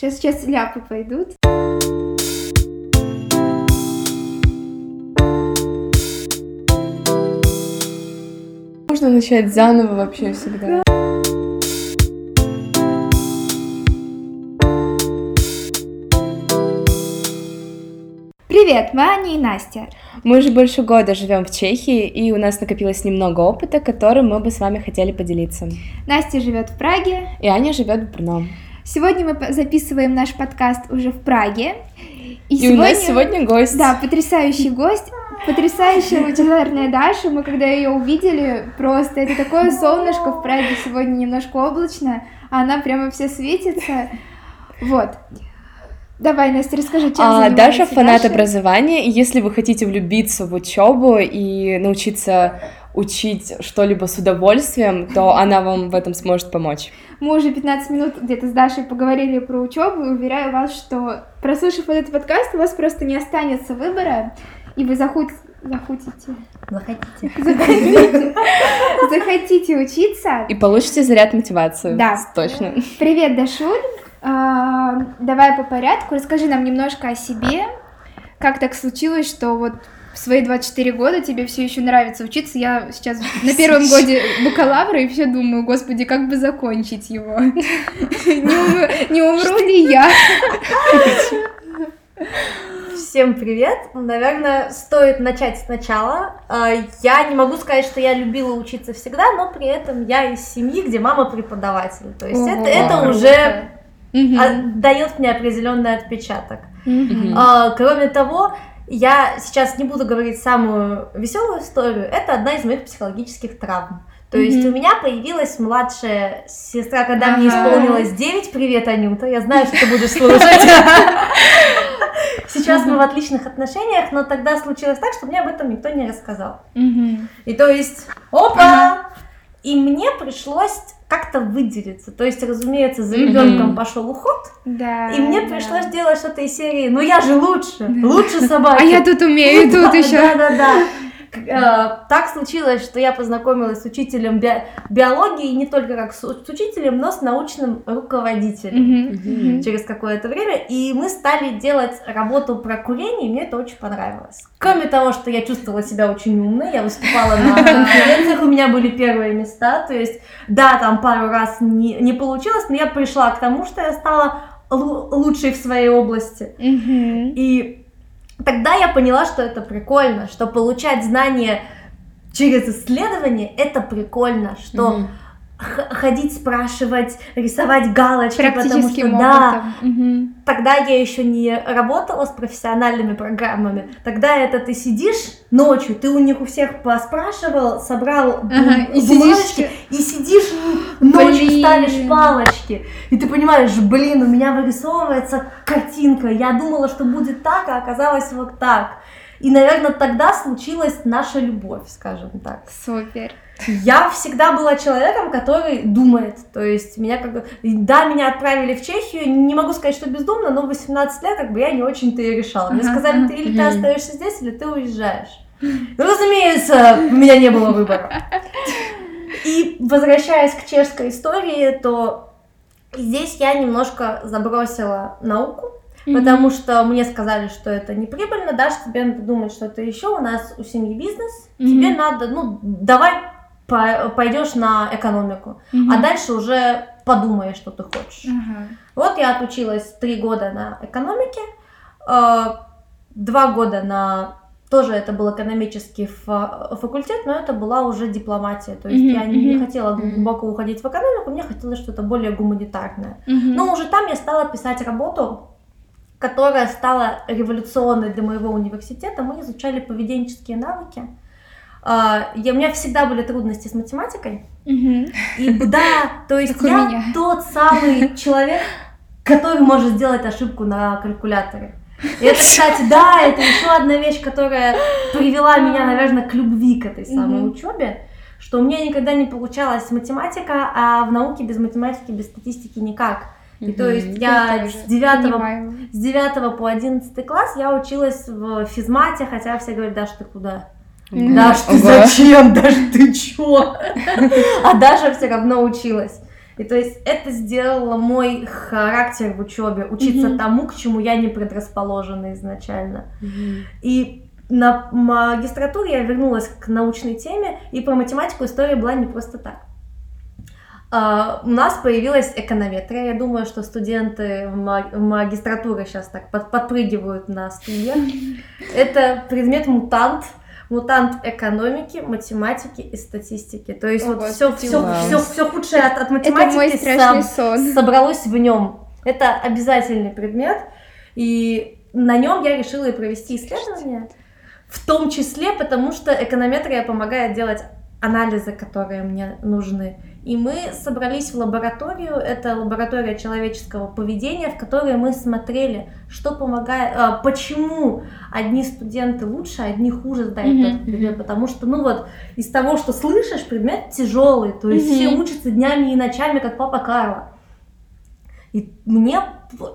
Сейчас, сейчас ляпы пойдут. Можно начать заново вообще всегда. Привет, мы Аня и Настя. Мы уже больше года живем в Чехии, и у нас накопилось немного опыта, которым мы бы с вами хотели поделиться. Настя живет в Праге. И Аня живет в Брно. Сегодня мы записываем наш подкаст уже в Праге. И, и сегодня... у нас сегодня гость. Да, потрясающий гость. Потрясающая лучезарная Даша. Мы когда ее увидели, просто это такое солнышко в Праге сегодня немножко облачно, а она прямо вся светится. Вот. Давай, Настя, расскажи, чем а, Даша фанат Даша? образования, и если вы хотите влюбиться в учебу и научиться учить что-либо с удовольствием, то она вам в этом сможет помочь. Мы уже 15 минут где-то с Дашей поговорили про учебу, и уверяю вас, что прослушав этот подкаст, у вас просто не останется выбора, и вы захотите... Захотите. Захотите. Захотите. Захотите учиться. И получите заряд мотивации. Да. Точно. Привет, Дашуль. А, давай по порядку. Расскажи нам немножко о себе. Как так случилось, что вот в свои 24 года тебе все еще нравится учиться. Я сейчас на первом годе бакалавра и все думаю, господи, как бы закончить его. Не умру ли я? Всем привет! Наверное, стоит начать сначала. А, я не могу сказать, что я любила учиться всегда, но при этом я из семьи, где мама преподаватель. То есть это, это уже дает мне определенный отпечаток. А, кроме того, я сейчас не буду говорить самую веселую историю. Это одна из моих психологических травм. То mm-hmm. есть у меня появилась младшая сестра, когда ага. мне исполнилось 9. Привет, Анюта. Я знаю, что ты будешь слушать. Сейчас мы в отличных отношениях, но тогда случилось так, что мне об этом никто не рассказал. И то есть, опа! И мне пришлось как-то выделиться. То есть, разумеется, за ребенком пошел уход. Да. И мне пришлось делать что-то из серии. Ну я же лучше, лучше собаки. А я тут умею, тут еще. Да, да, да. Э, так случилось, что я познакомилась с учителем би- биологии, не только как с, с учителем, но с научным руководителем mm-hmm. Mm-hmm. через какое-то время, и мы стали делать работу про курение, и мне это очень понравилось. Кроме того, что я чувствовала себя очень умной, я выступала на конференциях, у меня были первые места, то есть, да, там пару раз не, не получилось, но я пришла к тому, что я стала лучшей в своей области. Mm-hmm. И тогда я поняла, что это прикольно, что получать знания через исследование это прикольно, что mm-hmm ходить, спрашивать, рисовать галочки, потому что да, угу. тогда я еще не работала с профессиональными программами. Тогда это ты сидишь ночью, ты у них у всех поспрашивал, собрал ага, и бумажечки, сидишь... и сидишь ночью блин. ставишь палочки, и ты понимаешь, блин, у меня вырисовывается картинка, я думала, что будет так, а оказалось вот так. И, наверное, тогда случилась наша любовь, скажем так. Супер. Я всегда была человеком, который думает. То есть меня как бы... Да, меня отправили в Чехию. Не могу сказать, что бездумно, но в 18 лет как бы я не очень-то и решала. Мне сказали, ты или ты остаешься здесь, или ты уезжаешь. Ну, разумеется, у меня не было выбора. И возвращаясь к чешской истории, то здесь я немножко забросила науку, Mm-hmm. Потому что мне сказали, что это не прибыльно, да, что тебе надо думать что-то еще, у нас у семьи бизнес, mm-hmm. тебе надо, ну, давай пойдешь на экономику, mm-hmm. а дальше уже подумаешь, что ты хочешь. Mm-hmm. Вот я отучилась три года на экономике, э, два года на тоже это был экономический факультет, но это была уже дипломатия. То есть mm-hmm. я не, не хотела глубоко уходить в экономику, мне хотелось что-то более гуманитарное. Mm-hmm. Но уже там я стала писать работу, которая стала революционной для моего университета. Мы изучали поведенческие навыки. Uh, я, у меня всегда были трудности с математикой. Mm-hmm. И да, то есть я тот самый человек, который может сделать ошибку на калькуляторе. И это, кстати, да, это еще одна вещь, которая привела меня, наверное, к любви к этой самой mm-hmm. учебе, что у меня никогда не получалась математика, а в науке без математики, без статистики никак. И то есть я с 9, с 9 по 11 класс я училась в физмате, хотя все говорят, Даша, ты куда? Mm-hmm. Даш, ты зачем? Даже ты чё? А Даша все равно училась. И то есть это сделало мой характер в учебе, учиться Мгм. тому, к чему я не предрасположена изначально. Мгм. И на магистратуре я вернулась к научной теме, и про математику история была не просто так. А, у нас появилась эконометрия. Я думаю, что студенты в ма- в магистратуры сейчас так под- подпрыгивают на стульях. Это предмет мутант. Мутант экономики, математики и статистики. То есть О, вот все, все, все, все худшее от, от Это мой математики соб- сон. собралось в нем. Это обязательный предмет, и на нем я решила и провести исследование, в том числе потому, что эконометрия помогает делать анализы, которые мне нужны. И мы собрались в лабораторию, это лаборатория человеческого поведения, в которой мы смотрели, что помогает, а, почему одни студенты лучше, а одни хуже сдают Мгм. этот предмет, потому что, ну вот, из того, что слышишь, предмет тяжелый, то есть Мгм. все учатся днями и ночами, как папа Карла. И мне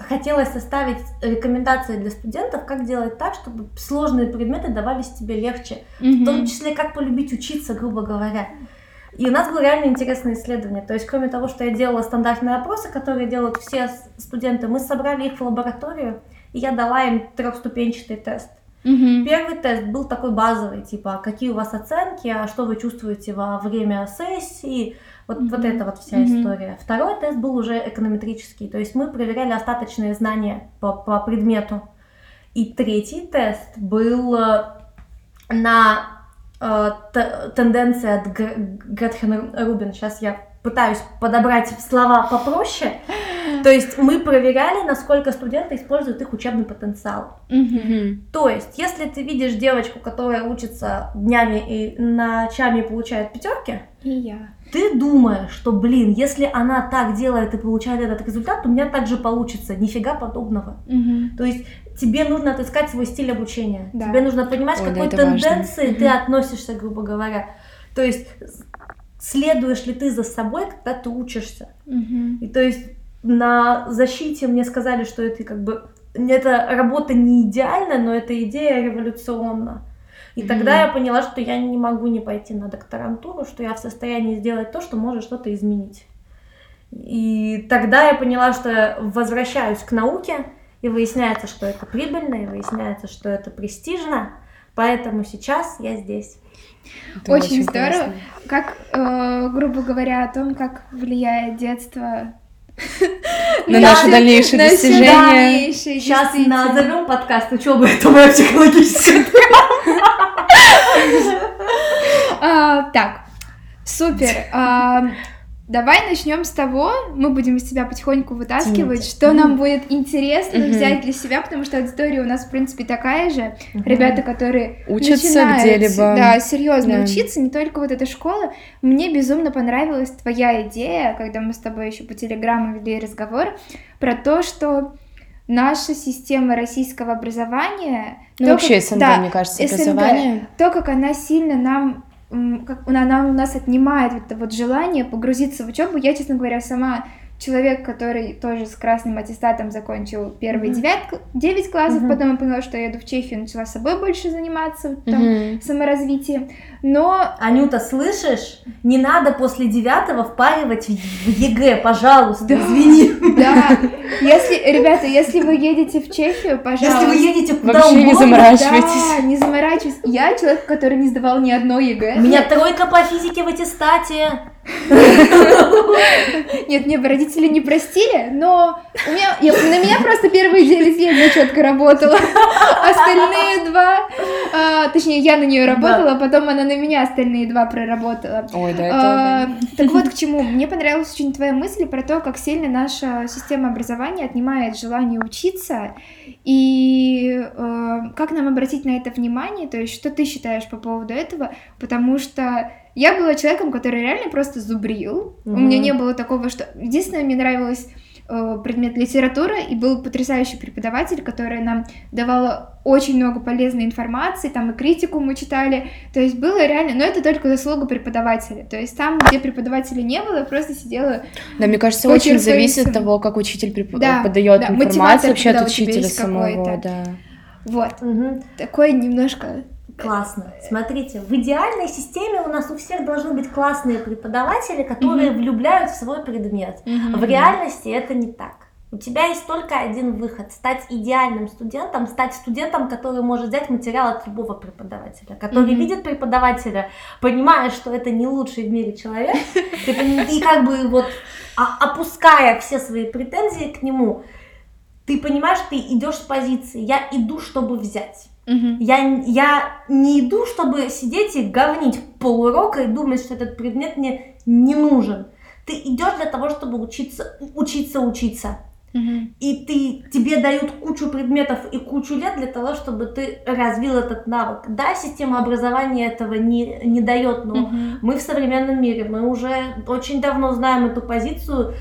хотелось составить рекомендации для студентов, как делать так, чтобы сложные предметы давались тебе легче. В том числе, как полюбить учиться, грубо говоря. И у нас было реально интересное исследование. То есть, кроме того, что я делала стандартные опросы, которые делают все студенты, мы собрали их в лабораторию, и я дала им трехступенчатый тест. Мгм. Первый тест был такой базовый, типа, какие у вас оценки, а что вы чувствуете во время сессии, вот, Мгм. вот это вот вся Мгм. история. Второй тест был уже эконометрический, то есть мы проверяли остаточные знания по, по предмету. И третий тест был э, на э, т- тенденции от Гр- Гретхен Рубин. Сейчас я пытаюсь подобрать слова попроще. То есть мы проверяли, насколько студенты используют их учебный потенциал. То есть, если ты видишь девочку, которая учится днями и ночами получает пятерки, И я. ты думаешь, что, блин, если она так делает и получает этот результат, то у меня так же получится. Нифига подобного. То есть тебе нужно отыскать свой стиль обучения. Да. Тебе нужно понимать, Ой, к да, какой это важно. тенденции ты относишься, грубо говоря. То есть следуешь ли ты за собой, когда ты учишься. Мгм. И то есть на защите мне сказали, что это как бы эта работа не идеальна, но эта идея революционна. И Мгм. тогда я поняла, что я не могу не пойти на докторантуру, что я в состоянии сделать то, что может что-то изменить. И тогда я поняла, что я возвращаюсь к науке, и выясняется, что это прибыльно, и выясняется, что это престижно. Поэтому сейчас я здесь. Это Очень здорово. классно. Как, э, грубо говоря, о том, как влияет детство На наши дальнейшие достижения. Сейчас назовем подкаст учеба, это моя психологическая А, так, супер. Давай начнем с того, мы будем из тебя потихоньку вытаскивать, Тяните. что нам будет интересно Мгм. взять для себя, потому что аудитория у нас, в принципе, такая же. Ребята, которые Учатся где-либо. Да, серьезно Да. учиться, не только вот эта школа. Мне безумно понравилась твоя идея, когда мы с тобой еще по телеграмму вели разговор, про то, что наша система российского образования... Ну, то, вообще как- СНГ, да, мне кажется, СНГ. образование. то, как она сильно нам, как она, она у нас отнимает это вот желание погрузиться в учебу. Я, честно говоря, сама человек, который тоже с красным аттестатом закончил первые Мгм. девять, девять классов, Мгм. потом я поняла, что я еду в Чехию, начала собой больше заниматься, там, Мгм. саморазвитием. Но Анюта, слышишь? Не надо после девятого впаривать в ЕГЭ, пожалуйста, Да. извини. да, если, ребята, если вы едете в Чехию, пожалуйста. Если вы едете куда Вообще не угодно, заморачивайтесь. Да, не заморачивайтесь. Я человек, который не сдавал ни одно ЕГЭ. У меня тройка по физике в аттестате. Нет, мне бы родители не простили, но у меня, я- на меня просто первые 9 лет четко работала. Остальные два, а, точнее, я на нее работала, а потом она на меня остальные два проработала. Ой, да, это... А, да. Так вот к чему. Мне понравилась очень твоя мысль про то, как сильно наша система образования отнимает желание учиться, и э, как нам обратить на это внимание, то есть что ты считаешь по поводу этого, потому что я была человеком, который реально просто зубрил. У Мгм. меня не было такого, что... Единственное, мне нравилось э, предмет литература, и был потрясающий преподаватель, который нам давала очень много полезной информации, там и критику мы читали, то есть было реально, но это только заслуга преподавателя, то есть там, где преподавателя не было, просто сидела, Да, мне кажется, очень зависит от того, как учитель преп- Да, подает да, информацию вообще от у учителя самого, какой-то. да. вот, Мгм. такой немножко Классно. Смотрите, в идеальной системе у нас у всех должны быть классные преподаватели, которые Мгм. влюбляют в свой предмет. Мгм. В реальности это не так. У тебя есть только один выход – стать идеальным студентом, стать студентом, который может взять материал от любого преподавателя, который Мгм. видит преподавателя, понимая, что это не лучший в мире человек, и как бы вот а- опуская все свои претензии к нему, ты понимаешь, ты идешь с позиции «я иду, чтобы взять». Я, я не иду, чтобы сидеть и говнить полурока и думать, что этот предмет мне не нужен. Ты идешь для того, чтобы учиться, учиться, учиться. И ты, тебе дают кучу предметов и кучу лет для того, чтобы ты развил этот навык. Да, система образования этого не, не дает, но мы в современном мире, мы уже очень давно знаем эту позицию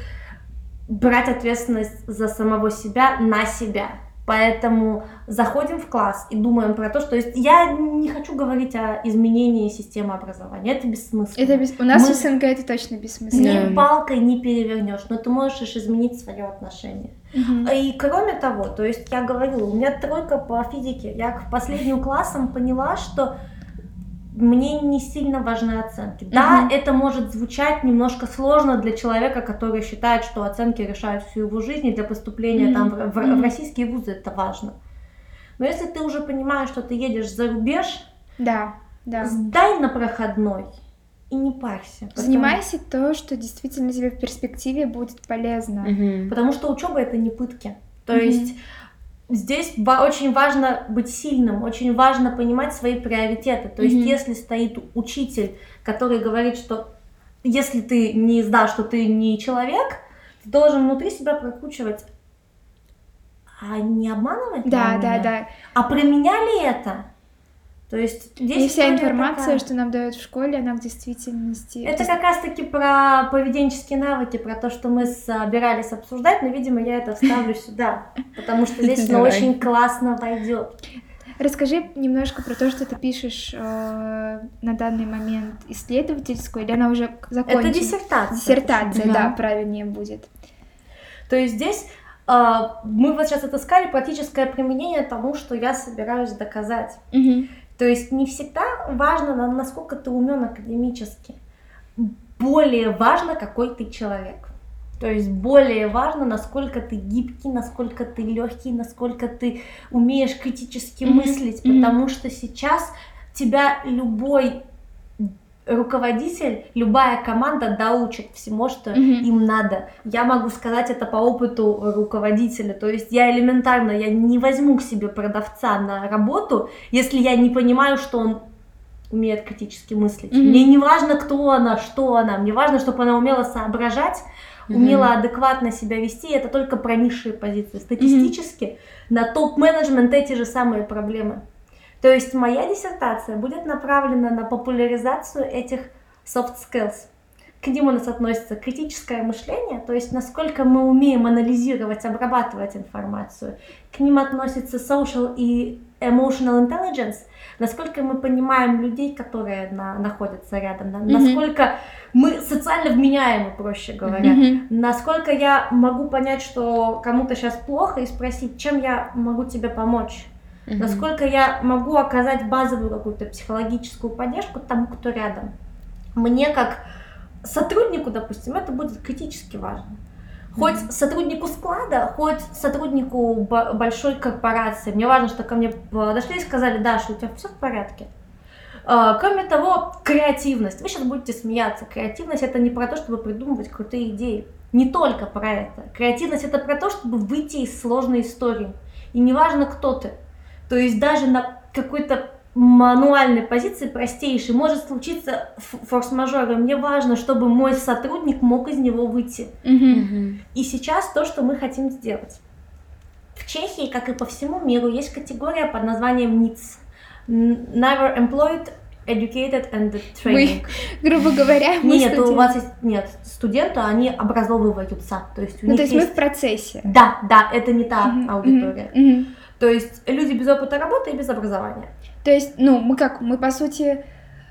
брать ответственность за самого себя на себя. Поэтому заходим в класс и думаем про то, что есть. Я не хочу говорить о изменении системы образования, это бессмысленно. Это без- У нас Мы- в СНГ это точно бессмысленно. Ни палкой не перевернешь, но ты можешь изменить свое отношение. Мгм. И кроме того, то есть я говорила, у меня тройка по физике. Я к последним классам поняла, что мне не сильно важны оценки. Да, Мгм. это может звучать немножко сложно для человека, который считает, что оценки решают всю его жизнь, и для поступления Мгм. там, в, в- Мгм. в российские вузы это важно. Но если ты уже понимаешь, что ты едешь за рубеж, Да, да. сдай на проходной и не парься. потому- Занимайся то, что действительно тебе в перспективе будет полезно. Мгм. Потому что учеба это не пытки. То Мгм. есть здесь очень важно быть сильным, очень важно понимать свои приоритеты. То есть Мгм. если стоит учитель, который говорит, что если ты не сдашь, что ты не человек, ты должен внутри себя прокручивать. А не обманывать? Да, да, да. А про меня ли это? То есть здесь И вся информация, такая. что нам дают в школе, она в действительности... Это как раз таки про поведенческие навыки, про то, что мы собирались обсуждать, но, видимо, я это вставлю сюда, потому что здесь оно очень классно войдет. Расскажи немножко про то, что ты пишешь э, на данный момент исследовательскую, или она уже закончена? Это диссертация. Диссертация, Мгм. да, правильнее будет. То есть здесь а, мы вот сейчас отыскали практическое применение тому, что я собираюсь доказать. Мгм. То есть не всегда важно, на- насколько ты умен академически. Более важно, какой ты человек. То есть более важно, насколько ты гибкий, насколько ты легкий, насколько ты умеешь критически мыслить, мгм. потому что сейчас тебя любой руководитель, любая команда доучит всему, что Мгм. им надо. Я могу сказать это по опыту руководителя. То есть я элементарно, я не возьму к себе продавца на работу, если я не понимаю, что он умеет критически мыслить. Мгм. Мне не важно, кто она, что она. Мне важно, чтобы она умела соображать, умела адекватно себя вести. Это только про низшие позиции. Статистически на топ-менеджмент эти же самые проблемы. То есть моя диссертация будет направлена на популяризацию этих soft skills. К ним у нас относится критическое мышление, то есть насколько мы умеем анализировать, обрабатывать информацию. К ним относится social и emotional intelligence, насколько мы понимаем людей, которые на- находятся рядом, на- Мгм. насколько мы социально вменяемы, проще говоря. Мгм. Насколько я могу понять, что кому-то сейчас плохо, и спросить, чем я могу тебе помочь? Мгм. Насколько я могу оказать базовую какую-то психологическую поддержку тому, кто рядом. Мне как сотруднику, допустим, это будет критически важно. Хоть сотруднику склада, хоть сотруднику большой корпорации. Мне важно, что ко мне подошли и сказали, Даша, у тебя все в порядке. А, Кроме того, креативность. Вы сейчас будете смеяться. Креативность это не про то, чтобы придумывать крутые идеи. Не только про это. Креативность это про то, чтобы выйти из сложной истории. И неважно, кто ты. То есть даже на какой-то мануальной позиции, простейшей, может случиться форс-мажор. И мне важно, чтобы мой сотрудник мог из него выйти. Мгм. И сейчас то, что мы хотим сделать. В Чехии, как и по всему миру, есть категория под названием NEETS. N- Never Employed, Educated and Training. Грубо говоря, мы Нет, у студенты. вас есть, нет, студенты, они образовываются, то есть у Ну, них то есть мы есть... в процессе. Да, да, это не та аудитория. То есть люди без опыта работы и без образования. То есть, ну, мы как, мы по сути,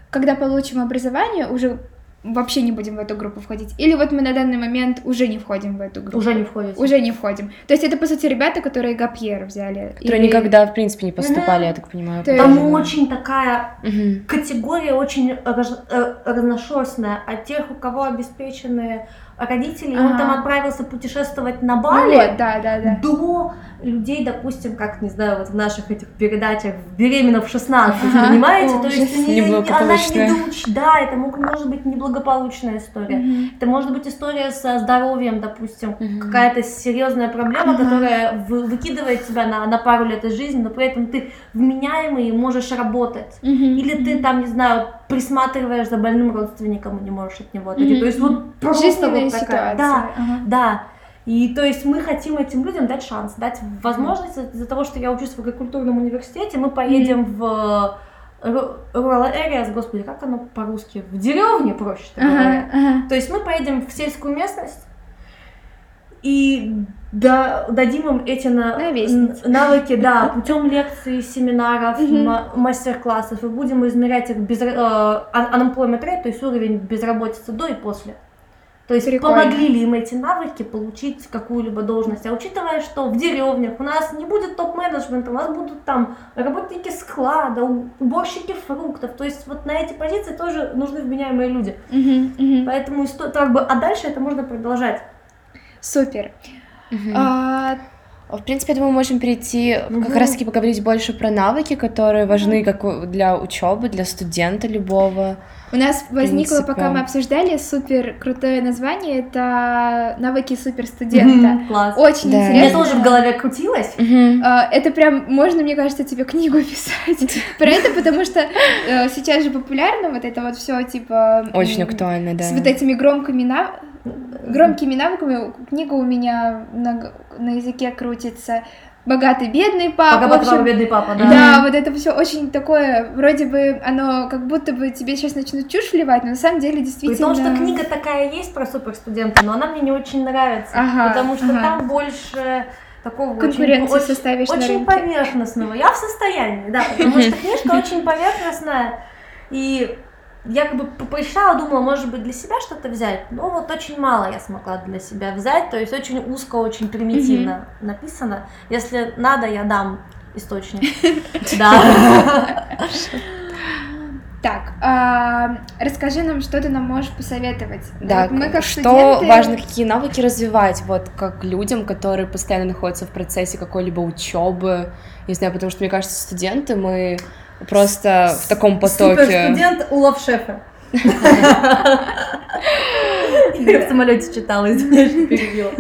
когда получим образование, уже вообще не будем в эту группу входить. Или вот мы на данный момент уже не входим в эту группу. Уже не входит. Уже не входим. То есть это, по сути, ребята, которые Гапьер взяли. Которые Или- никогда, в принципе, не поступали, я так понимаю. То Там есть- очень такая Мгм. категория очень раз- э, разношерстная. От тех, у кого обеспеченные родители, он Ага. там отправился путешествовать на Бали, вот, да, да, да. до людей, допустим, как, не знаю, вот в наших этих передачах «Беременна в 16», Ага. понимаете? О, То есть не- она не доуч- да, это мог- может быть неблагополучная история. Мгм. Это может быть история со здоровьем, допустим, Мгм. какая-то серьезная проблема, Ага. которая вы- выкидывает тебя на, на пару лет из жизни, но при этом ты вменяемый и можешь работать. Мгм. Или ты там, не знаю, присматриваешь за больным родственником и не можешь от него отойти. Мгм. То есть вот просто Жизненная вот такая. ситуация. Да, Ага. да. И то есть мы хотим этим людям дать шанс, дать возможность из-за того, что я учусь в агрокультурном университете, мы поедем в э, rural areas, господи, как оно по-русски? В деревне, проще говоря. Ага, ага. То есть мы поедем в сельскую местность и да, дадим им эти на- навыки, да, путем лекций, семинаров, мастер-классов, и будем измерять их без, э, un- unemployment rate, то есть уровень безработицы до и после. То есть Прикольно. помогли ли им эти навыки получить какую-либо должность. А учитывая, что в деревнях у нас не будет топ-менеджмента, у нас будут там работники склада, уборщики фруктов. То есть вот на эти позиции тоже нужны вменяемые люди. Мгм, мгм. Поэтому как бы, а дальше это можно продолжать. Супер. Мгм. А, В принципе, я думаю, мы можем перейти как Мгм. раз-таки поговорить больше про навыки, которые важны как для учебы, для студента любого. У нас возникло, принципе. пока мы обсуждали, супер крутое название. Это навыки суперстудента. Мгм, Класс. Очень Да. У меня интересно. тоже в голове крутилось. А, Это прям, можно, мне кажется, тебе книгу писать про это, потому что э, сейчас же популярно вот это вот все типа... Очень актуально, да. С вот этими громкими нав... громкими навыками. Книга у меня на, на языке крутится. Богатый, бедный папа. Пока в папа, общем, бедный папа, Да, да. вот это все очень такое, вроде бы оно как будто бы тебе сейчас начнут чушь вливать, но на самом деле действительно... том, что книга такая есть про суперстудента, но она мне не очень нравится. Ага, потому что ага. там больше такого Конкуренцию очень, составишь на очень рынке. поверхностного. Я в состоянии, да, потому что книжка очень поверхностная. И я как бы порешала, думала, может быть, для себя что-то взять. Но вот очень мало я смогла для себя взять. То есть очень узко, очень примитивно написано. Если надо, я дам источник. Да. Так, а, расскажи нам, что ты нам можешь посоветовать. Да, Вот мы как что студенты- важно, какие навыки развивать, вот как людям, которые постоянно находятся в процессе какой-либо учебы, не знаю, потому что мне кажется, студенты мы просто в таком потоке. Суперстудент улов шефа. Я в самолете читала, извиняюсь, что перебила.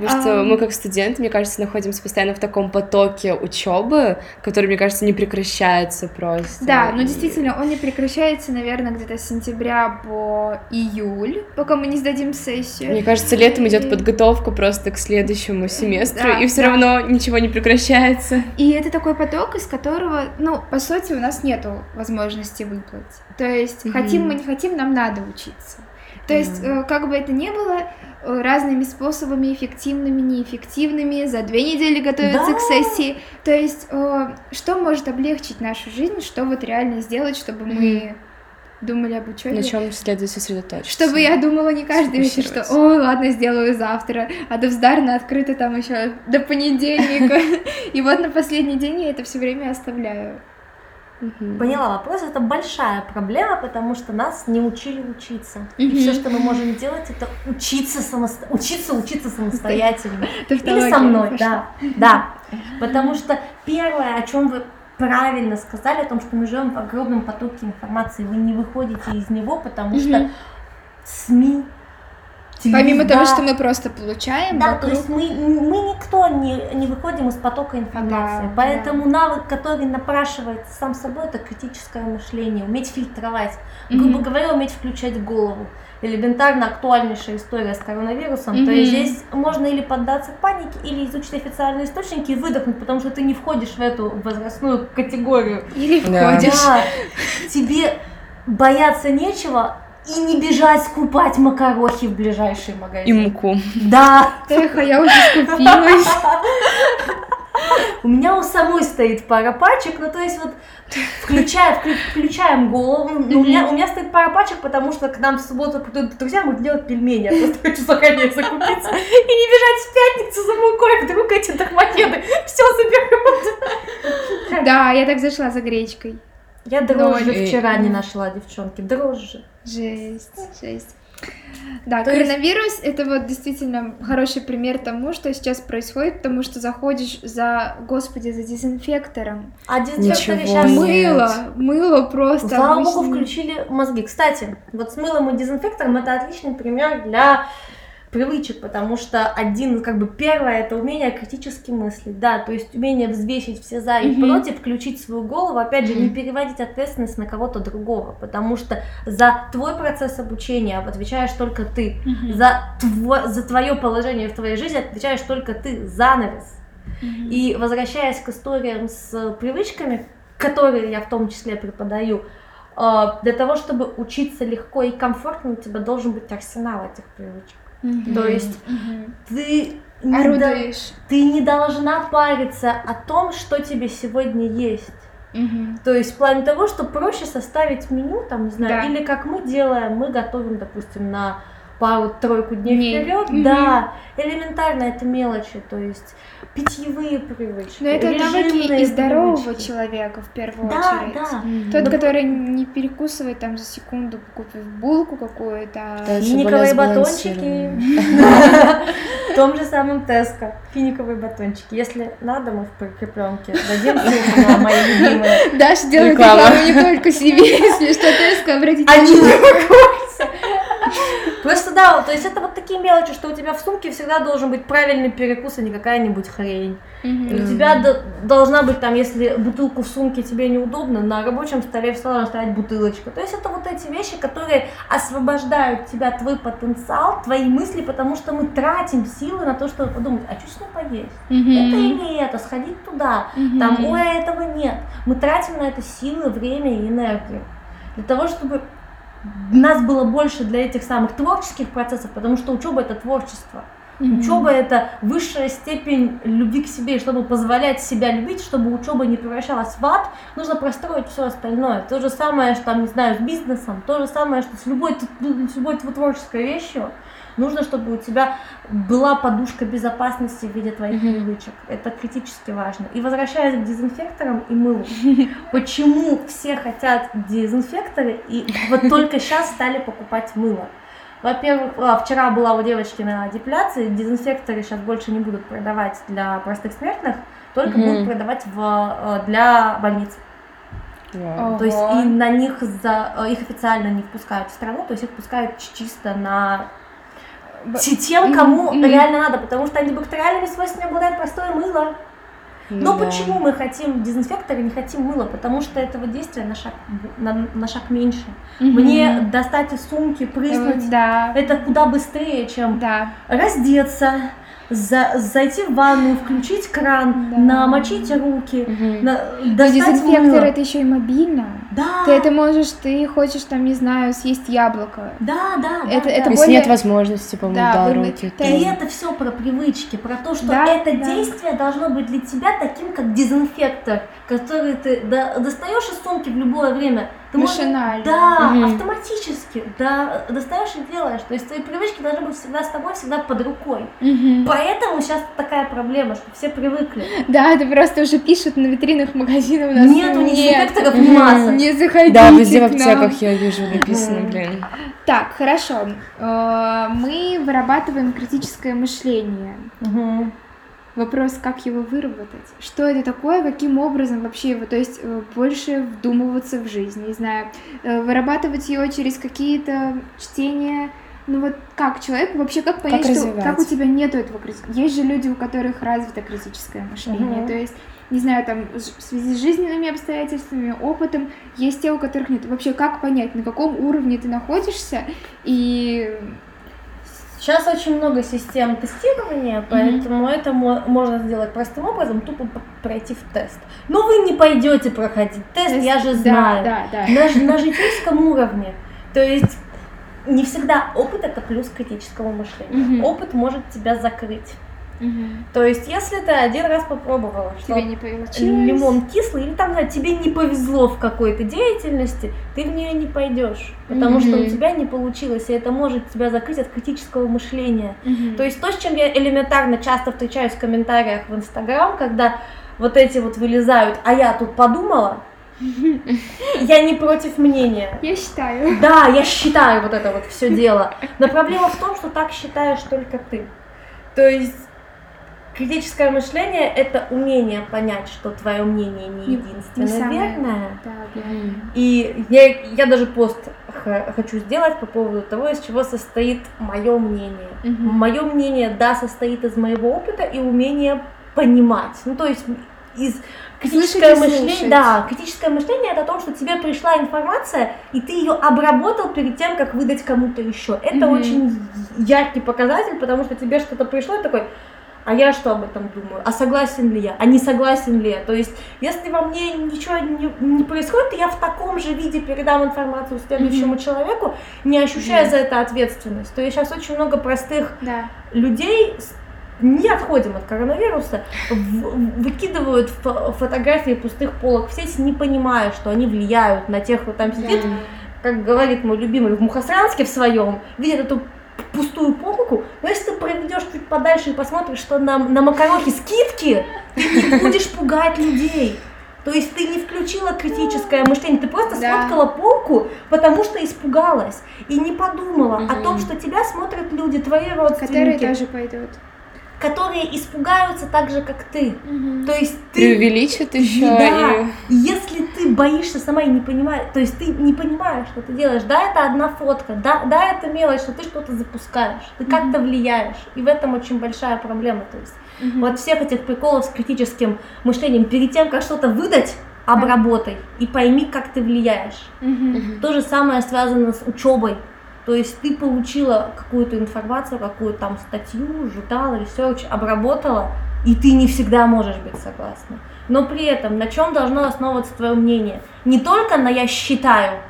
Потому что А. мы как студенты, мне кажется, находимся постоянно в таком потоке учебы, который, мне кажется, не прекращается просто. Да, ну действительно, он не прекращается, наверное, где-то с сентября по июль, пока мы не сдадим сессию. Мне кажется, летом идет подготовка просто к следующему семестру, Да, и все да. равно ничего не прекращается. И это такой поток, из которого, ну, по сути, у нас нету возможности выплыть. То есть, Мгм. хотим мы, не хотим, нам надо учиться. То есть, э, как бы это ни было, разными способами, эффективными, неэффективными, за две недели готовиться Да. к сессии. То есть, э, что может облегчить нашу жизнь, что вот реально сделать, чтобы мы думали об учебе. На чем следует сосредоточиться. Чтобы я думала не каждый вечер, что ой, ладно, сделаю завтра, а Довздарно открыто там еще до понедельника. И вот на последний день я это все время оставляю. Мгм. Поняла вопрос, это большая проблема, потому что нас не учили учиться. И Мгм. все, что мы можем делать, это учиться самосто... учиться, учиться самостоятельно. Или со мной, да, да. Потому что первое, о чем вы правильно сказали, о том, что мы живем в огромном потоке информации, вы не выходите из него, потому что Мгм. СМИ, Помимо того, телевизора- что мы просто получаем, Да, вокруг- то есть мы, мы никто не, не выходим из потока информации. Да, Поэтому навык, который напрашивается сам собой, это критическое мышление, уметь фильтровать. Грубо говоря, уметь включать голову. Элементарно актуальнейшая история с коронавирусом. То Мгм. есть здесь можно или поддаться панике, или изучить официальные источники и выдохнуть, потому что ты не входишь в эту возрастную категорию. или Да. входишь. Да, тебе бояться нечего и не бежать скупать макарохи в ближайший И магазин. муку. Да, Эх, а я уже скупилась. У меня у самой стоит пара пачек, ну то есть вот включая, включаем голову, ну, у, меня, у меня стоит пара пачек, потому что к нам в субботу придут друзья, будут делать пельмени, я просто хочу заранее закупиться и не бежать в пятницу за мукой, вдруг эти тахмакеды все заберут. Да, я так зашла за гречкой. Я дрожжи вчера не нашла, девчонки, дрожжи. Жесть, жесть. Да, То коронавирус есть... это вот действительно хороший пример тому, что сейчас происходит, потому что заходишь за, господи, за дезинфектором. А дезинфектор сейчас мыло, мыло просто. Слава богу, включили мозги. Кстати, вот с мылом и дезинфектором это отличный пример для привычек, потому что один, как бы первое, это умение критически мыслить, да, то есть умение взвесить все за и mm-hmm. против, включить свою голову, опять же, mm-hmm. не переводить ответственность на кого-то другого, потому что за твой процесс обучения отвечаешь только ты, mm-hmm. за, тво, за твое положение в твоей жизни отвечаешь только ты, занавес. Mm-hmm. И возвращаясь к историям с привычками, которые я в том числе преподаю, э, для того, чтобы учиться легко и комфортно, у тебя должен быть арсенал этих привычек. Mm-hmm. То есть mm-hmm. ты не, до... ты не должна париться о том, что тебе сегодня есть. Mm-hmm. То есть в плане того, что проще составить меню, там, не знаю, да. или как мы делаем, мы готовим, допустим, на пару-тройку дней Дней. вперед, mm-hmm. да, элементарно это мелочи, то есть питьевые привычки. Но это навыки и здорового привычки. человека в первую да, очередь. Да, Тот, да. который не перекусывает там за секунду, купив булку какую-то. Финиковые батончики. В том же самом Теско. Финиковые батончики. Если надо, мы в прикрепленке дадим ссылку на мои любимые. Даша делает рекламу не только себе, если что, Теско, обратите Они не Просто да, то есть это вот такие мелочи, что у тебя в сумке всегда должен быть правильный перекус, а не какая-нибудь хрень. Mm-hmm. У тебя должна быть там, если бутылку в сумке тебе неудобно, на рабочем столе всегда должна стоять бутылочка. То есть это вот эти вещи, которые освобождают тебя, твой потенциал, твои мысли, потому что мы тратим силы на то, чтобы подумать, а что с ним поесть? Mm-hmm. Это или это, сходить туда, mm-hmm. там, ой, а этого нет. Мы тратим на это силы, время и энергию. Для того, чтобы нас было больше для этих самых творческих процессов, потому что учеба это творчество. Mm-hmm. Учеба это высшая степень любви к себе, и чтобы позволять себя любить, чтобы учеба не превращалась в ад, нужно простроить все остальное. То же самое, что там, не знаю, с бизнесом, то же самое, что с любой, с любой творческой вещью. Нужно, чтобы у тебя была подушка безопасности в виде твоих mm-hmm. привычек. Это критически важно. И возвращаясь к дезинфекторам и мылу, почему все хотят дезинфекторы и вот только сейчас стали покупать мыло? Во-первых, а, вчера была у девочки на депиляции, дезинфекторы сейчас больше не будут продавать для простых смертных, только mm-hmm. будут продавать в, э, для больниц. Yeah. То есть и на них за э, их официально не впускают в страну, то есть их пускают чисто на тем, кому mm-hmm. реально надо, потому что антибактериальными свойствами обладает простое мыло. Но да. почему мы хотим дезинфектор и не хотим мыло? Потому что этого действия на шаг, на, на шаг меньше. Угу. Мне достать из сумки, прыснуть, да. это куда быстрее, чем да. раздеться, за, зайти в ванну, включить кран, да. намочить руки, угу. на, достать Дезинфектор мыло. это еще и мобильно. Да. Ты это можешь, ты хочешь там, не знаю, съесть яблоко. Да, да, это, да. Это более... нет возможности помыть да, да, руки. И ты... это все про привычки, про то, что да, это да. действие должно быть для тебя таким, как дезинфектор, который ты до, достаешь из сумки в любое время ты Машинально. Можешь, да, угу. автоматически. Да, достаешь и делаешь. То есть твои привычки должны быть всегда с тобой, всегда под рукой. Угу. Поэтому сейчас такая проблема, что все привыкли. Да, это просто уже пишут на витринах магазинов. У нас Нету ни дезинфекторов, ни масок. Не заходите Да, везде в аптеках я вижу написано, блин. Так, хорошо. Э, мы вырабатываем критическое мышление. Угу. Вопрос, как его выработать? Что это такое? Каким образом вообще его, то есть э, больше вдумываться в жизнь, не знаю, э, вырабатывать его через какие-то чтения, ну вот как человек вообще как понять, как что как у тебя нету этого критического? Есть же люди, у которых развито критическое мышление, uh-huh. то есть не знаю, там, в связи с жизненными обстоятельствами, опытом, есть те, у которых нет. Вообще, как понять, на каком уровне ты находишься, и Сейчас очень много систем тестирования, поэтому mm-hmm. это можно сделать простым образом, тупо пройти в тест. Но вы не пойдете проходить тест, тест я же знаю. Да, да, да. На, на житейском уровне. То есть не всегда опыт это плюс критического мышления. Mm-hmm. Опыт может тебя закрыть. Мгм. То есть, если ты один раз попробовала, что Тебе не получилось? лимон кислый, или там, знаю, тебе не повезло в какой-то деятельности, ты в нее не пойдешь, потому что у тебя не получилось, и это может тебя закрыть от критического мышления. Мгм. То есть то, с чем я элементарно часто встречаюсь в комментариях в Инстаграм, когда вот эти вот вылезают, а я тут подумала, я не против мнения. Я считаю. Да, я считаю вот это вот все дело. Но проблема в том, что так считаешь только ты. То есть критическое мышление это умение понять, что твое мнение не Не- единственно не самое- верное. Да, да. И я, я даже пост х- хочу сделать по поводу того, из чего состоит мое мнение. Мгм. Мое мнение, да, состоит из моего опыта и умения понимать. Ну, то есть из критическое мышление, да, критическое мышление это о том, что тебе пришла информация, и ты ее обработал перед тем, как выдать кому-то еще. Это Мгм. очень яркий показатель, потому что тебе что-то пришло и такой, а я что об этом думаю? А согласен ли я? А не согласен ли я? То есть, если во мне ничего не, не происходит, я в таком же виде передам информацию следующему человеку, не ощущая Мгм. за это ответственность. То есть сейчас очень много простых Да. людей не отходим от коронавируса, выкидывают фо- фотографии пустых полок в сеть, не понимая, что они влияют на тех, кто там сидит, Да. как говорит мой любимый в Мухосранске в своем, видит эту пустую полку, но если ты проведешь чуть подальше и посмотришь, что на, на макарохе скидки, ты не будешь пугать людей. То есть ты не включила критическое мышление, ты просто Да. сфоткала полку, потому что испугалась и не подумала о Мгм. том, что тебя смотрят люди, твои Которые родственники, тоже пойдут. Которые испугаются так же, как ты. Мгм. То есть ты Преувеличит еще да, и... если ты боишься сама и не понимаешь, то есть ты не понимаешь, что ты делаешь, да, это одна фотка, да, да, это мелочь, что ты что-то запускаешь, ты как-то влияешь, и в этом очень большая проблема, то есть Мгм. вот всех этих приколов с критическим мышлением, перед тем, как что-то выдать, обработай и пойми, как ты влияешь. Мгм. То же самое связано с учебой. То есть ты получила какую-то информацию, какую-то там статью, журнал, research, обработала, и ты не всегда можешь быть согласна. Но при этом на чем должно основываться твое мнение? Не только на я считаю,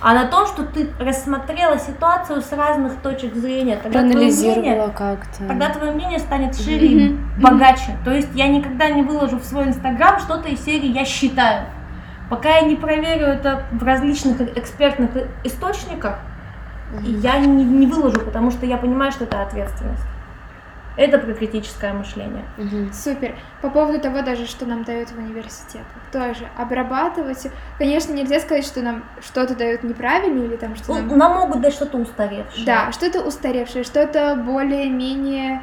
а на том, что ты рассмотрела ситуацию с разных точек зрения. Тогда твое мнение, Проанализировала как-то. тогда твое мнение станет шире и богаче. То есть я никогда не выложу в свой инстаграм что-то из серии «я считаю». Пока я не проверю это в различных экспертных источниках, и я не, не выложу, потому что я понимаю, что это ответственность. Это про критическое мышление. Мгм. Супер. По поводу того даже, что нам дают в университетах. Тоже обрабатывать. Конечно, нельзя сказать, что нам что-то дают неправильно или там что Ну, нам... нам могут дать что-то устаревшее. Да, что-то устаревшее, что-то более-менее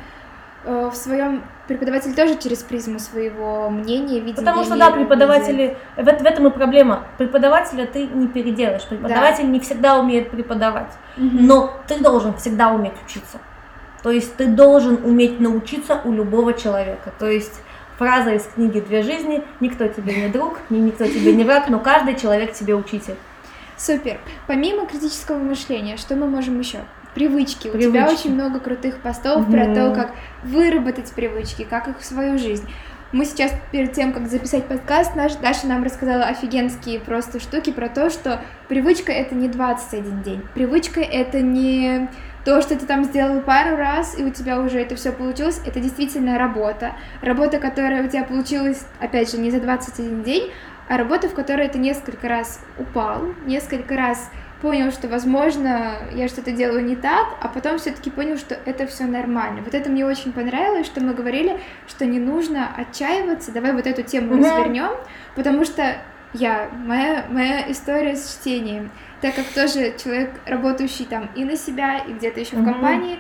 в своем преподаватель тоже через призму своего мнения видит. Потому что, да, преподаватели, в, в этом и проблема. Преподавателя ты не переделаешь. Преподаватель не всегда умеет преподавать. Но ты должен всегда уметь учиться. То есть ты должен уметь научиться у любого человека. То есть фраза из книги «Две жизни» «Никто тебе не друг, ни- никто тебе не враг, но каждый человек тебе учитель». Супер. Помимо критического мышления, что мы можем еще? Привычки. У тебя Привычки. очень много крутых постов про Мгм. то, как выработать привычки, как их в свою жизнь. Мы сейчас, перед тем, как записать подкаст, наш, Даша нам рассказала офигенские просто штуки про то, что привычка — это не 21 день. Привычка — это не то, что ты там сделал пару раз, и у тебя уже это все получилось. Это действительно работа. Работа, которая у тебя получилась, опять же, не за 21 день, а работа, в которой ты несколько раз упал, несколько раз понял, что, возможно, я что-то делаю не так, а потом все-таки понял, что это все нормально. Вот это мне очень понравилось, что мы говорили, что не нужно отчаиваться. Давай вот эту тему Мгм. развернем, потому что я, моя, моя история с чтением, так как тоже человек, работающий там и на себя, и где-то еще в Мгм. компании,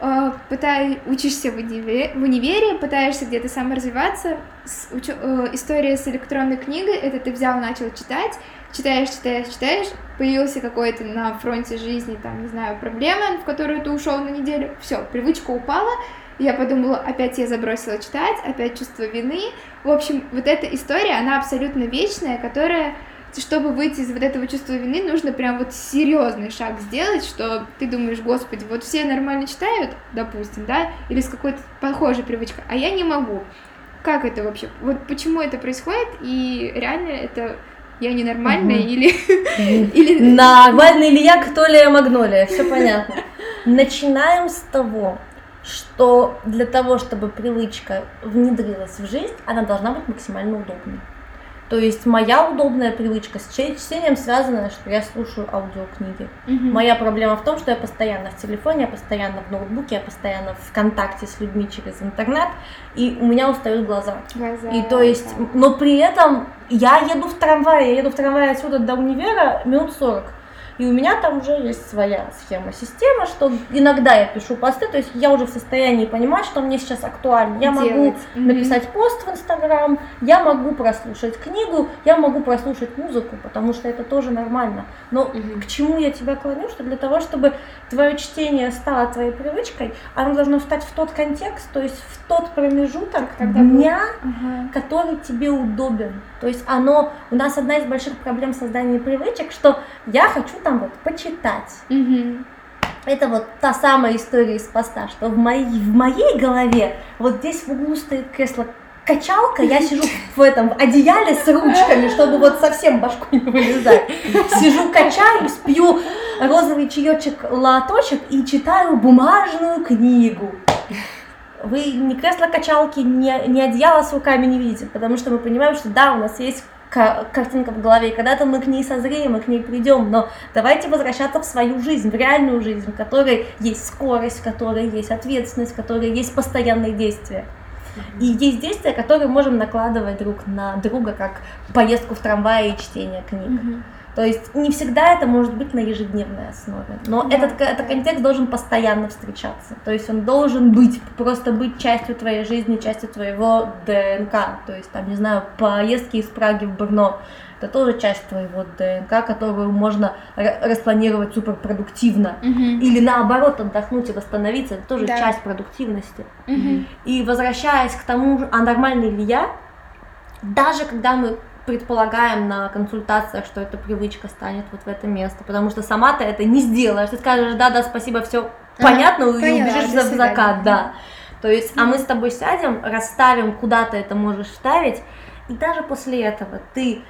э, пытай, учишься в универе, в универе, пытаешься где-то саморазвиваться. С, учё- э, история с электронной книгой, это ты взял, начал читать, читаешь, читаешь, читаешь, появился какой-то на фронте жизни, там, не знаю, проблема, в которую ты ушел на неделю, все, привычка упала, я подумала, опять я забросила читать, опять чувство вины. В общем, вот эта история, она абсолютно вечная, которая, чтобы выйти из вот этого чувства вины, нужно прям вот серьезный шаг сделать, что ты думаешь, господи, вот все нормально читают, допустим, да, или с какой-то похожей привычкой, а я не могу. Как это вообще? Вот почему это происходит, и реально это я ненормальная Мгм. или... или... Нормальный ли я, кто ли я Магнолия, все понятно. Начинаем с того, что для того, чтобы привычка внедрилась в жизнь, она должна быть максимально удобной. То есть моя удобная привычка с чтением связана, что я слушаю аудиокниги. Мгм. Моя проблема в том, что я постоянно в телефоне, я постоянно в ноутбуке, я постоянно в контакте с людьми через интернет, и у меня устают глаза. Глаза, И то есть, но при этом я еду в трамвае, я еду в трамвае отсюда до универа минут 40. И у меня там уже есть своя схема, система, что иногда я пишу посты, то есть я уже в состоянии понимать, что мне сейчас актуально. Я могу Делать. Мгм. написать пост в Инстаграм, я могу прослушать книгу, я могу прослушать музыку, потому что это тоже нормально. Но Мгм. к чему я тебя клоню, что для того, чтобы твое чтение стало твоей привычкой, оно должно встать в тот контекст, то есть в тот промежуток Когда дня, Ага. который тебе удобен. То есть оно, у нас одна из больших проблем создания привычек, что я хочу там вот почитать. Мгм. Это вот та самая история из поста, что в моей, в моей голове вот здесь в углу стоит кресло качалка, я сижу в этом в одеяле с ручками, чтобы вот совсем башку не вылезать. Сижу, качаюсь, пью розовый чаечек лоточек и читаю бумажную книгу. Вы ни кресло-качалки, ни, ни одеяло с руками не видите, потому что мы понимаем, что да, у нас есть картинка в голове, и когда-то мы к ней созреем, мы к ней придем, но давайте возвращаться в свою жизнь, в реальную жизнь, в которой есть скорость, в которой есть ответственность, в которой есть постоянные действия. И есть действия, которые можем накладывать друг на друга, как поездку в трамвае и чтение книг. Мгм. То есть не всегда это может быть на ежедневной основе, но Да, этот, ко- этот да. контекст должен постоянно встречаться. То есть он должен быть, просто быть частью твоей жизни, частью твоего ДНК. То есть там, не знаю, поездки из Праги в Брно, это тоже часть твоего ДНК, которую можно ра- распланировать суперпродуктивно. Мгм. Или наоборот, отдохнуть и восстановиться, это тоже Да. часть продуктивности. Мгм. И возвращаясь к тому, а нормальный ли я, даже когда мы предполагаем на консультациях, что эта привычка станет вот в это место, потому что сама ты это не сделаешь, ты скажешь, да, да, спасибо, все понятно, и поняла, убежишь за закат, да. То есть, а мы с тобой сядем, расставим, куда ты это можешь вставить, и даже после этого ты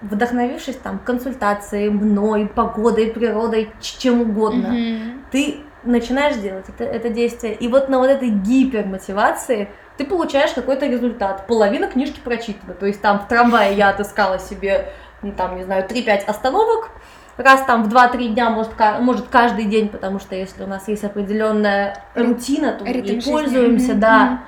вдохновившись там консультацией, мной, погодой, природой, чем угодно, Мгм. ты начинаешь делать это, это действие, и вот на вот этой гипермотивации ты получаешь какой-то результат. Половина книжки прочитана. То есть там в трамвае я отыскала себе, ну, там, не знаю, 3-5 остановок, раз там в 2-3 дня, может, может каждый день, потому что если у нас есть определенная рутина, то мы Ритм пользуемся, да.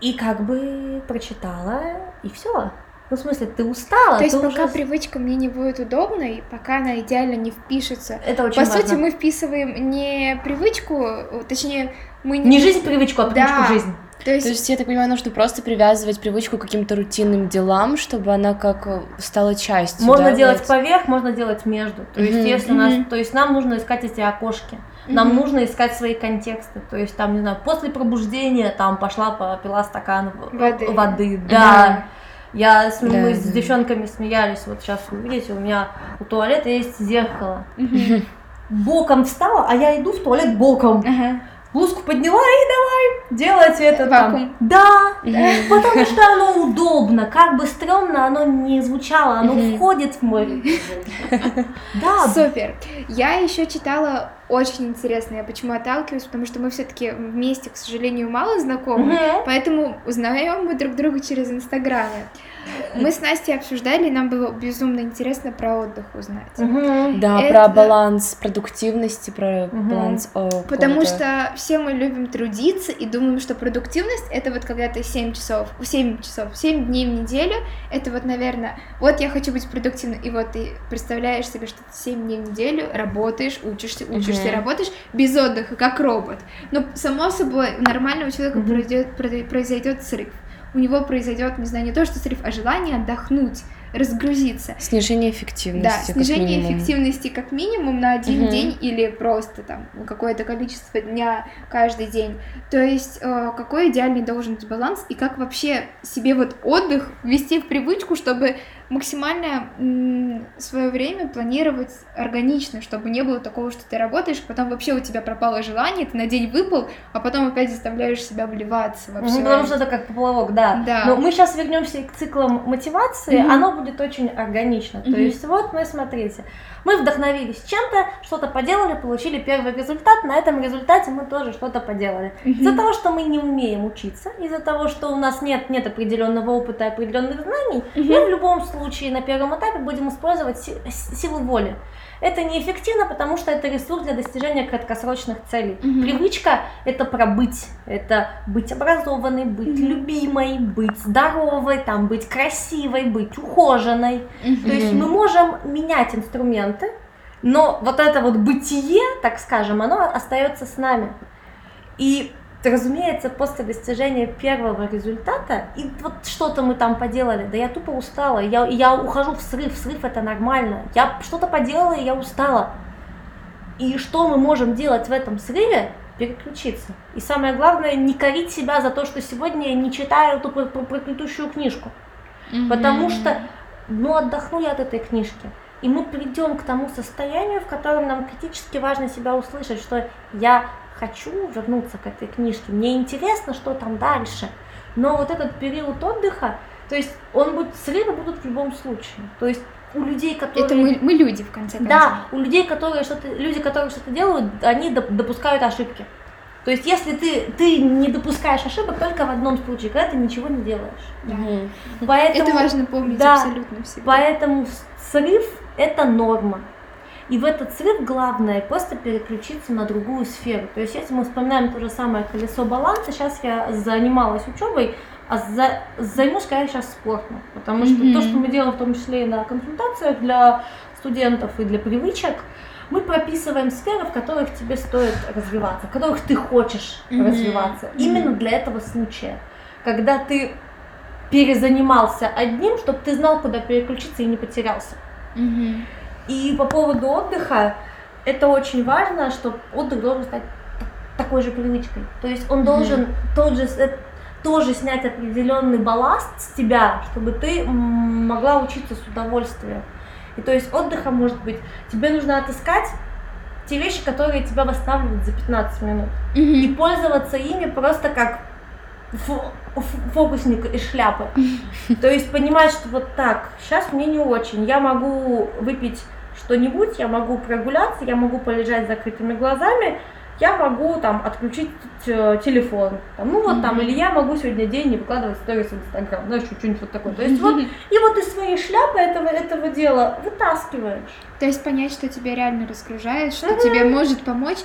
И как бы прочитала, и все. Ну, в смысле, ты устала, То есть пока уже... привычка мне не будет удобной, пока она идеально не впишется. Это очень По важно. сути, мы вписываем не привычку, точнее, мы Не жизнь привычку, а привычку Да. жизнь. То есть, То есть, я так понимаю, нужно просто привязывать привычку к каким-то рутинным делам, чтобы она как э, стала частью. Можно да, делать вот? поверх, можно делать между. То есть, Мгм. если у нас, то есть нам нужно искать эти окошки. Нам Мгм. нужно искать свои контексты. То есть, там, не знаю, после пробуждения там пошла, попила стакан Воды. воды. Да. Я с, мы Да, с да. девчонками смеялись. Вот сейчас вы видите, у меня у туалета есть зеркало. Боком встала, а я иду в туалет боком. Ага. Блузку подняла и давай делать это там. Вакуум. Да, Мгм. потому что оно удобно, как бы стрёмно оно не звучало, оно Мгм. входит в мой. Да, Супер. Я еще читала очень интересно. Я почему отталкиваюсь, потому что мы все-таки вместе, к сожалению, мало знакомы, Мгм. поэтому узнаем мы друг друга через Инстаграме. Мы с Настей обсуждали, и нам было безумно интересно про отдых узнать. Мгм. Да, Это- про баланс продуктивности, про Мгм. баланс э, Потому что все мы любим трудиться и думаем, что продуктивность это вот когда ты 7 часов, 7 часов, 7 дней в неделю, это вот, наверное, вот я хочу быть продуктивной, и вот ты представляешь себе, что ты 7 дней в неделю работаешь, учишься, учишься, Мгм. работаешь без отдыха, как робот. Но, само собой, у нормального человека Мгм. произойдет, произойдет срыв. У него произойдет, не знаю, не то что срыв, а желание отдохнуть, разгрузиться. Снижение Да, эффективности. как снижение минимум. эффективности как минимум на один Мгм. день или просто там какое-то количество дня каждый день. То есть э, какой идеальный должен быть баланс и как вообще себе вот отдых ввести в привычку, чтобы максимально свое время планировать органично, чтобы не было такого, что ты работаешь, потом вообще у тебя пропало желание, ты на день выпал, а потом опять заставляешь себя вливаться во Ну, всё потому что это как поплавок, да. Да. Но мы сейчас вернемся к циклам мотивации, Мгм. оно будет очень органично. То Мгм. есть вот мы, смотрите, Мы вдохновились чем-то, что-то поделали, получили первый результат, на этом результате мы тоже что-то поделали. Из-за того, что мы не умеем учиться, из-за того, что у нас нет, нет определенного опыта и определенных знаний, мы в любом случае на первом этапе будем использовать силу воли. Это неэффективно, потому что это ресурс для достижения краткосрочных целей. Мгм. Привычка это про быть, это быть образованной, быть Мгм. любимой, быть здоровой, там, быть красивой, быть ухоженной. То есть мы можем менять инструменты, но вот это вот бытие, так скажем, оно остается с нами. И разумеется, после достижения первого результата, и вот что-то мы там поделали, да я тупо устала, я, я ухожу в срыв, срыв это нормально, я что-то поделала, и я устала. И что мы можем делать в этом срыве? Переключиться. И самое главное, не корить себя за то, что сегодня я не читаю эту пр- пр- проклятущую книжку. Потому что, ну, отдохну я от этой книжки. И мы придем к тому состоянию, в котором нам критически важно себя услышать, что я хочу вернуться к этой книжке, мне интересно, что там дальше. Но вот этот период отдыха, то есть он будет, срывы будут в любом случае. То есть у людей, которые... Это мы, мы люди, в конце концов. Да, у людей, которые что-то, люди, которые что-то делают, они доп- допускают ошибки. То есть, если ты, ты не допускаешь ошибок только в одном случае, когда ты ничего не делаешь. Мгм. Поэтому, Это важно помнить да, абсолютно всегда. Поэтому срыв это норма. И в этот срыв главное просто переключиться на другую сферу. То есть, если мы вспоминаем то же самое колесо баланса, сейчас я занималась учебой, а за- займусь, конечно, сейчас спортом. Потому что Мгм. то, что мы делаем в том числе и на консультациях для студентов и для привычек, мы прописываем сферы, в которых тебе стоит развиваться, в которых ты хочешь Мгм. развиваться. Именно для этого случая. Когда ты перезанимался одним, чтобы ты знал, куда переключиться и не потерялся. Мгм. И по поводу отдыха, это очень важно, что отдых должен стать такой же привычкой. То есть он должен тот же, э, тоже снять определенный балласт с тебя, чтобы ты могла учиться с удовольствием. И то есть отдыха может быть, тебе нужно отыскать те вещи, которые тебя восстанавливают за 15 минут. И Мгм. пользоваться ими просто как фо- ф- фокусник из шляпы. То есть понимать, что вот так, сейчас мне не очень, я могу выпить что-нибудь, я могу прогуляться, я могу полежать с закрытыми глазами, я могу там отключить э, телефон, там, ну вот там, Мгм. или я могу сегодня день не выкладывать сторис в Инстаграм, знаешь, что-нибудь вот такое. То есть вот, и вот из своей шляпы этого, этого дела вытаскиваешь. То есть понять, что тебя реально разгружает, что тебе может помочь.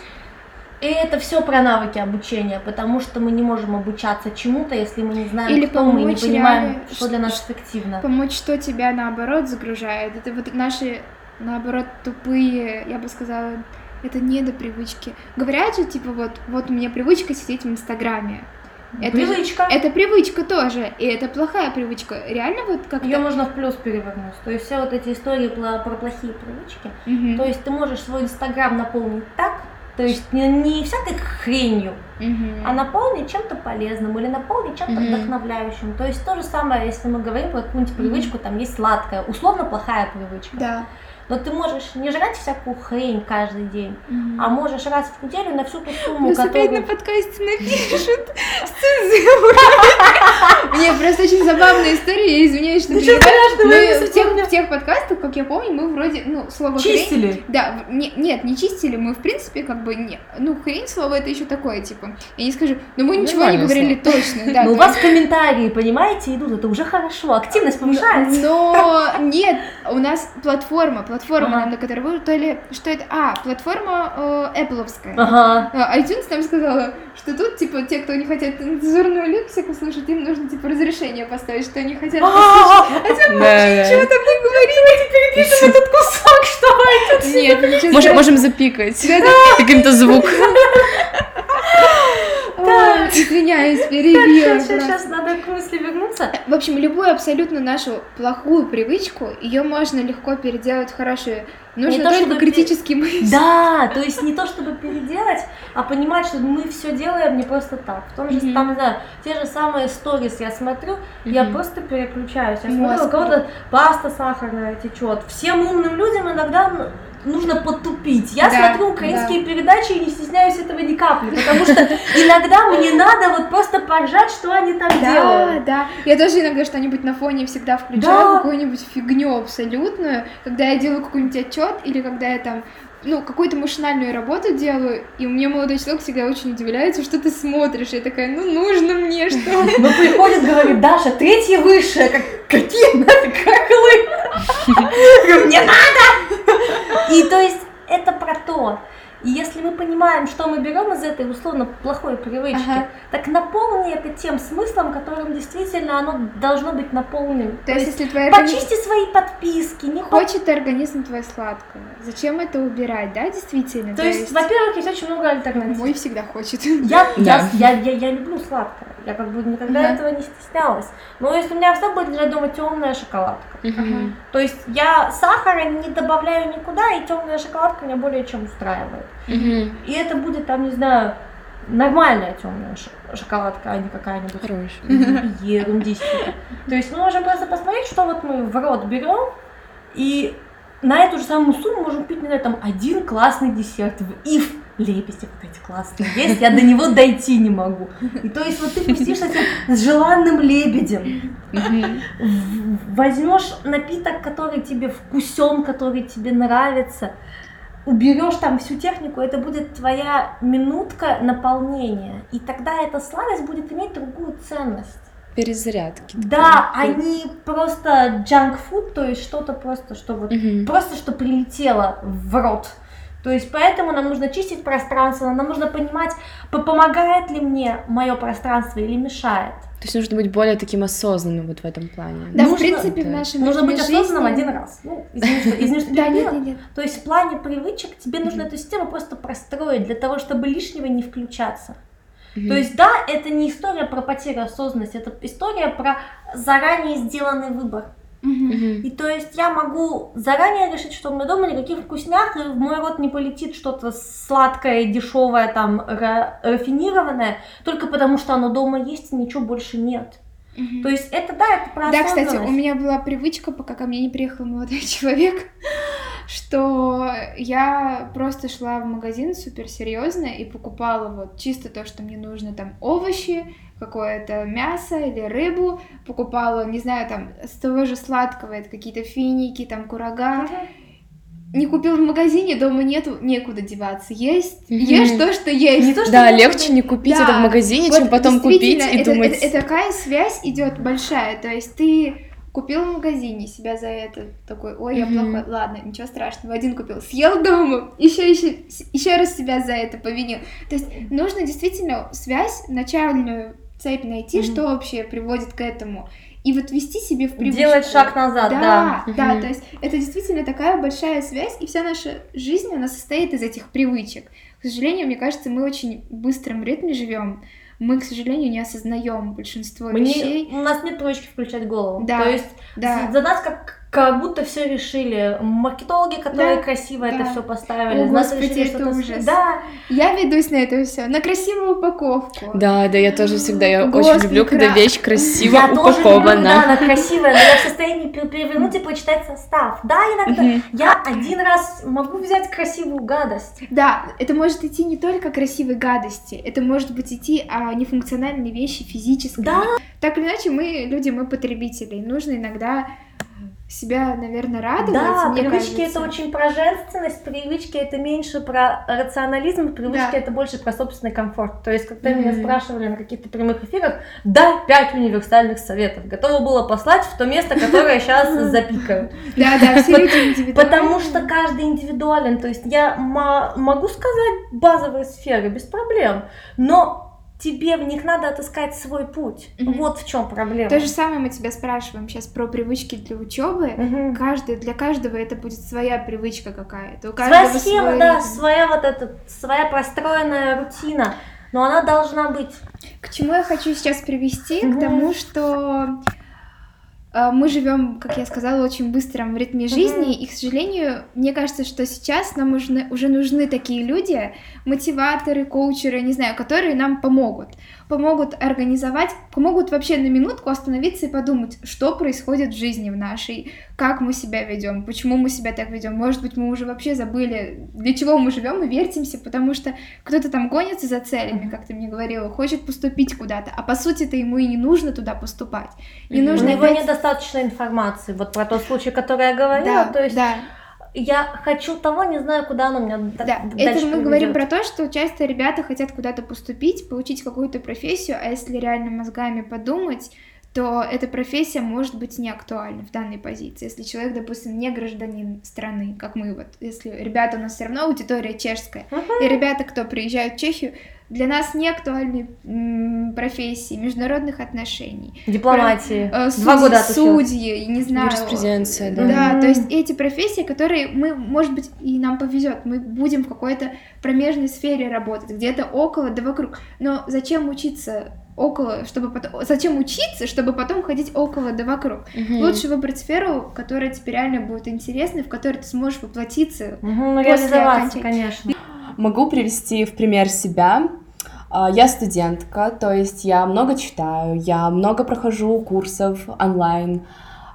И это все про навыки обучения, потому что мы не можем обучаться чему-то, если мы не знаем, Или кто мы, не понимаем, реально, что- для нас эффективно. Помочь, что тебя наоборот загружает. Это вот наши, наоборот, тупые, я бы сказала, это недопривычки. Говорят же, типа, вот, вот у меня привычка сидеть в Инстаграме. Это же- Привычка. Это привычка тоже, и это плохая привычка. Реально вот как-то... Ее можно в плюс перевернуть. То есть все вот эти истории про, про плохие привычки. Мгм. То есть ты можешь свой инстаграм наполнить так, то есть не, не всякой хренью, Мгм. а наполнить чем-то полезным или наполнить чем-то Мгм. вдохновляющим. То есть то же самое, если мы говорим про какую-нибудь Мгм. привычку, там есть сладкая, условно плохая привычка. Да. Но ты можешь не жрать всякую хрень каждый день, Мгм. а можешь раз в неделю на всю ту сумму, Нас опять которую... на подкасте напишут с. Мне просто очень забавная история, я извиняюсь, что Мы в тех, вспомнили. в тех подкастах, как я помню, мы вроде, ну, слово хрень... Чистили. Да, не- нет, не чистили, мы, в принципе, как бы, не, ну, хрень слово это еще такое, типа, я не скажу, но мы ничего не говорили точно, да. Но у вас комментарии, понимаете, идут, это уже хорошо, активность повышается. Но нет, у нас платформа, платформа, Ага. на которой вы, то ли, что это, а, платформа э, Apple'овская. Ага. А, iTunes нам сказала, что тут, типа, те, кто не хотят цензурную лексику слушать, им нужно, типа, разрешение поставить, что они хотят послушать. А, Хотя мы Да, ничего там не говорим. Перепишем этот кусок, что iTunes. Нет, можем запикать каким-то звук. Извиняюсь, перебила. Сейчас, просто. сейчас надо к мысли вернуться. В общем, любую абсолютно нашу плохую привычку, ее можно легко переделать в хорошую. Нужно то, только чтобы критически мыслить. Да, то есть не то чтобы переделать, а понимать, что мы все делаем не просто так. В том же, Мгм. там, не знаю, те же самые сторис я смотрю, я Мгм. просто переключаюсь. Я Мозг. смотрю, у кого-то паста сахарная течет. Всем умным людям иногда ну, нужно потупить. Я Да, смотрю украинские передачи и не стесняюсь этого ни капли, потому что иногда мне надо вот просто поржать, что они там Да, делают. да. Я тоже иногда что-нибудь на фоне всегда включаю, Да. какую-нибудь фигню абсолютную, когда я делаю какой-нибудь отчет или когда я там ну, какую-то машинальную работу делаю, и у меня молодой человек всегда очень удивляется, что ты смотришь. Я такая, ну, нужно мне что? Но приходит, говорит, Даша, третье высшее. Как, какие нафиг? Говорю, Мне надо! И то есть это про то. И если мы понимаем, что мы берем из этой условно плохой привычки, Ага. так наполни это тем смыслом, которым действительно оно должно быть наполнено. То есть, если твой организм... почисти свои подписки, не. Хочет организм твой сладкого. Зачем это убирать, да, действительно? То есть, во-первых, есть очень много альтернатив. мой всегда хочет. Я, Да. я, я, я, я люблю сладкое. Я как бы никогда Ага. этого не стеснялась. Но если у меня всегда будет лежать дома темная шоколадка. Мгм. То есть я сахара не добавляю никуда, и темная шоколадка меня более чем устраивает. Мгм. И это будет там, не знаю, нормальная темная шоколадка, а не какая-нибудь ерундистика. То есть мы можем просто посмотреть, что вот мы в рот берем, и на эту же самую сумму можем купить, не знаю, там один классный десерт. В Ив лепести вот эти классные есть, я до него дойти не могу. И то есть вот ты посидишь этим с желанным лебедем, возьмешь напиток, который тебе вкусен, который тебе нравится, уберешь там всю технику, это будет твоя минутка наполнения. И тогда эта сладость будет иметь другую ценность. Перезарядки. Да, такой. они просто junk food, то есть что-то просто, что вот Мгм. просто что прилетело в рот. То есть поэтому нам нужно чистить пространство, нам нужно понимать, по- помогает ли мне мое пространство или мешает. То есть нужно быть более таким осознанным вот в этом плане. Да, в Нужно- принципе, в да. нашем Нужно быть ритме осознанным жизни- один раз. Ну, извини, что, извини, что Да, нет, нет, нет. То есть в плане привычек тебе нужно эту систему просто простроить для того, чтобы лишнего не включаться. То есть да, это не история про потерю осознанности, это история про заранее сделанный выбор. И то есть я могу заранее решить, что у меня дома никаких вкусняк, и в мой рот не полетит что-то сладкое, дешевое, там, ра- рафинированное, только потому что оно дома есть и ничего больше нет. Мгм. То есть это, да, это про Да, кстати, у меня была привычка, пока ко мне не приехал молодой человек, что я просто шла в магазин супер серьезно и покупала вот чисто то, что мне нужно, там овощи, какое-то мясо или рыбу, покупала, не знаю, там с того же сладкого, это какие-то финики, там курага. Не купил в магазине, дома нету, некуда деваться. Есть, Мгм. ешь то, что есть. Не то, что Да, некуда- легче не купить Да. это в магазине, Вот чем потом купить и это, думать. это- это такая связь идет большая. То есть ты купил в магазине себя за это такой, ой, я Мгм. плохой, ладно, ничего страшного, один купил, съел дома, еще еще еще раз себя за это повинил. То есть нужно действительно связь начальную цепь найти, Мгм. что вообще приводит к этому, и вот вести себе в привычку. Делать шаг назад, да. Да, да, то есть это действительно такая большая связь, и вся наша жизнь, она состоит из этих привычек. К сожалению, мне кажется, мы очень быстром ритме живем. Мы, к сожалению, не осознаем большинство Мы не- вещей. у нас нет привычки включать голову. Да, То есть Да. за нас как, как будто все решили. Маркетологи, которые Да, красиво да. это все поставили. О, Господи, решили, это что ужас. Да, Я ведусь на это все, на красивую упаковку. Да, да, я тоже всегда, я Господи, очень люблю, когда кра- вещь красиво я тоже люблю, да, упакована. она красивая, но я в состоянии пер- перевернуть и прочитать состав. Да, иногда я один раз могу взять красивую гадость. Да, это может идти не только красивой гадости, это может быть идти о нефункциональной вещи физической. Да. Так или иначе, мы люди, мы потребители. Нужно иногда себя, наверное, радовать. Да, мне привычки кажется. это очень про женственность, привычки это меньше про рационализм, привычки Да. это больше про собственный комфорт. То есть, когда Мгм. меня спрашивали на каких-то прямых эфирах, да, пять универсальных советов. Готова была послать в то место, которое сейчас запикают. Да, да, все люди индивидуальны. Потому что каждый индивидуален. То есть я могу сказать базовые сферы без проблем, но тебе в них надо отыскать свой путь. Мгм. Вот в чем проблема. То же самое мы тебя спрашиваем сейчас про привычки для учебы. Мгм. Каждый, для каждого это будет своя привычка какая-то. У Своя схема, свой да, ритм. своя вот эта, своя простроенная рутина. Но она должна быть. К чему я хочу сейчас привести? Мгм. К тому, что мы живем, как я сказала, очень быстром ритме жизни, и, к сожалению, мне кажется, что сейчас нам уже, уже нужны такие люди, мотиваторы, коучеры, не знаю, которые нам помогут помогут организовать, помогут вообще на минутку остановиться и подумать, что происходит в жизни в нашей, как мы себя ведем, почему мы себя так ведем. Может быть, мы уже вообще забыли, для чего мы живем и вертимся, потому что кто-то там гонится за целями, как ты мне говорила, хочет поступить куда-то, а по сути-то ему и не нужно туда поступать. Не нужно У него опять... недостаточно информации, вот про тот случай, который я говорила, да, то есть да я хочу того, не знаю, куда оно меня да, дальше это мы приведет. говорим про то, что часто ребята хотят куда-то поступить, получить какую-то профессию, а если реально мозгами подумать, то эта профессия может быть не актуальна в данной позиции. Если человек, допустим, не гражданин страны, как мы вот, если ребята у нас все равно аудитория чешская, uh-huh. и ребята, кто приезжают в Чехию, для нас не актуальны профессии международных отношений. Дипломатии. Про, э, судьи, Два года судьи, не знаю. Юриспруденция, да. Да, mm-hmm. то есть эти профессии, которые мы, может быть, и нам повезет, мы будем в какой-то промежной сфере работать, где-то около да вокруг. Но зачем учиться около, чтобы потом... Зачем учиться, чтобы потом ходить около да вокруг? Угу. Лучше выбрать сферу, которая тебе реально будет интересной, в которой ты сможешь воплотиться угу, после окончания. конечно. Могу привести в пример себя. А, я студентка, то есть я много читаю, я много прохожу курсов онлайн.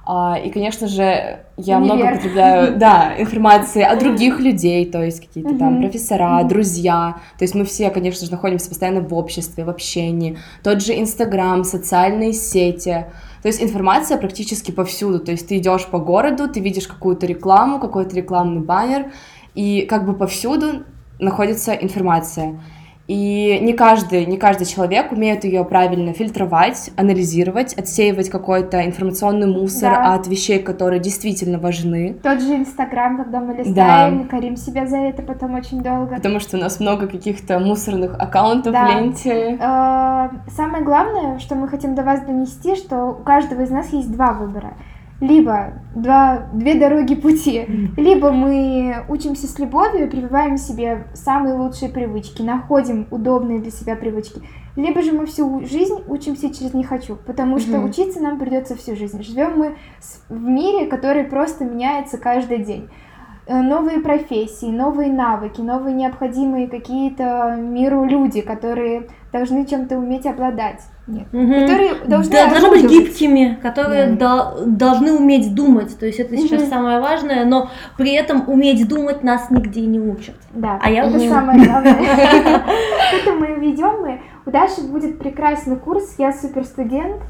А, и, конечно же, я Универ. много потребляю, да, информации о других людей, то есть какие-то там профессора, друзья. То есть мы все, конечно же, находимся постоянно в обществе, в общении. Тот же Инстаграм, социальные сети. То есть информация практически повсюду. То есть ты идешь по городу, ты видишь какую-то рекламу, какой-то рекламный баннер, и как бы повсюду находится информация. И не каждый, не каждый человек умеет ее правильно фильтровать, анализировать, отсеивать какой-то информационный мусор да. от вещей, которые действительно важны. Тот же Инстаграм, когда мы листаем, да. корим себя за это потом очень долго. Потому что у нас много каких-то мусорных аккаунтов да. в ленте. Э, самое главное, что мы хотим до вас донести, что у каждого из нас есть два выбора либо два, две дороги пути. Либо мы учимся с любовью и прививаем себе самые лучшие привычки, находим удобные для себя привычки. Либо же мы всю жизнь учимся через «не хочу», потому что учиться нам придется всю жизнь. Живем мы в мире, который просто меняется каждый день. Э, новые профессии, новые навыки, новые необходимые какие-то миру люди, которые должны чем-то уметь обладать. Нет. Угу. Которые должны, да, должны быть гибкими, которые да. до, должны уметь думать. То есть это сейчас угу. самое важное, но при этом уметь думать нас нигде не учат. Да, а я это угу. самое главное. Это мы ведем. Мы у Даши будет прекрасный курс. Я суперстудент.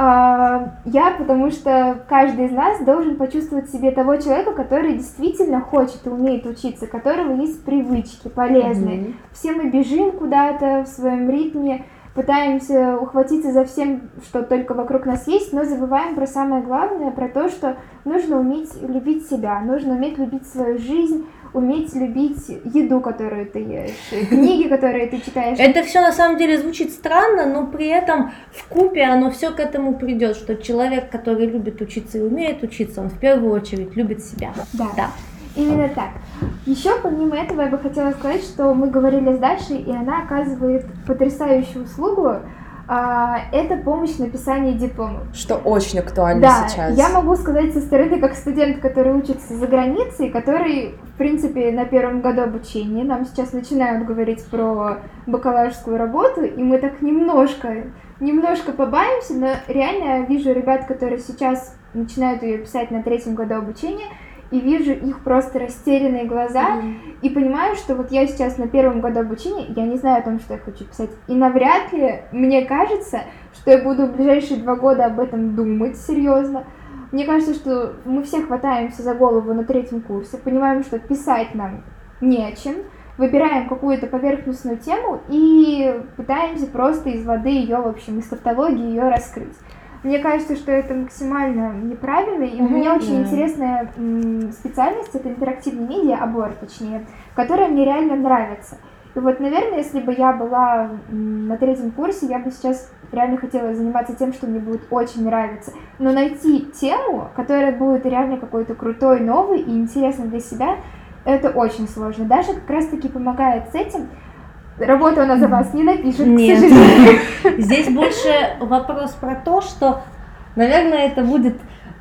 А, я, потому что каждый из нас должен почувствовать себе того человека, который действительно хочет и умеет учиться, у которого есть привычки полезные. Все мы бежим куда-то в своем ритме, пытаемся ухватиться за всем, что только вокруг нас есть, но забываем про самое главное, про то, что нужно уметь любить себя, нужно уметь любить свою жизнь, уметь любить еду, которую ты ешь, книги, которые ты читаешь. Это все на самом деле звучит странно, но при этом в купе оно все к этому придет, что человек, который любит учиться и умеет учиться, он в первую очередь любит себя. Да. да. Именно так. Еще помимо этого я бы хотела сказать, что мы говорили с Дашей, и она оказывает потрясающую услугу. А, это помощь в написании диплома. Что очень актуально да, сейчас. Я могу сказать со стороны, как студент, который учится за границей, который, в принципе, на первом году обучения, нам сейчас начинают говорить про бакалаврскую работу, и мы так немножко, немножко побаимся, но реально вижу ребят, которые сейчас начинают ее писать на третьем году обучения, и вижу их просто растерянные глаза, mm-hmm. и понимаю, что вот я сейчас на первом году обучения, я не знаю о том, что я хочу писать, и навряд ли мне кажется, что я буду в ближайшие два года об этом думать серьезно. Мне кажется, что мы все хватаемся за голову на третьем курсе, понимаем, что писать нам не о чем, выбираем какую-то поверхностную тему и пытаемся просто из воды ее, в общем, из тавтологии ее раскрыть. Мне кажется, что это максимально неправильно, и у меня очень интересная специальность, это интерактивные медиа, обор точнее, которая мне реально нравится. И вот, наверное, если бы я была на третьем курсе, я бы сейчас реально хотела заниматься тем, что мне будет очень нравиться. Но найти тему, которая будет реально какой-то крутой, новый и интересный для себя, это очень сложно. Даша как раз-таки помогает с этим, Работу она за вас не напишет, Нет. к сожалению. Здесь больше вопрос про то, что Наверное, это будет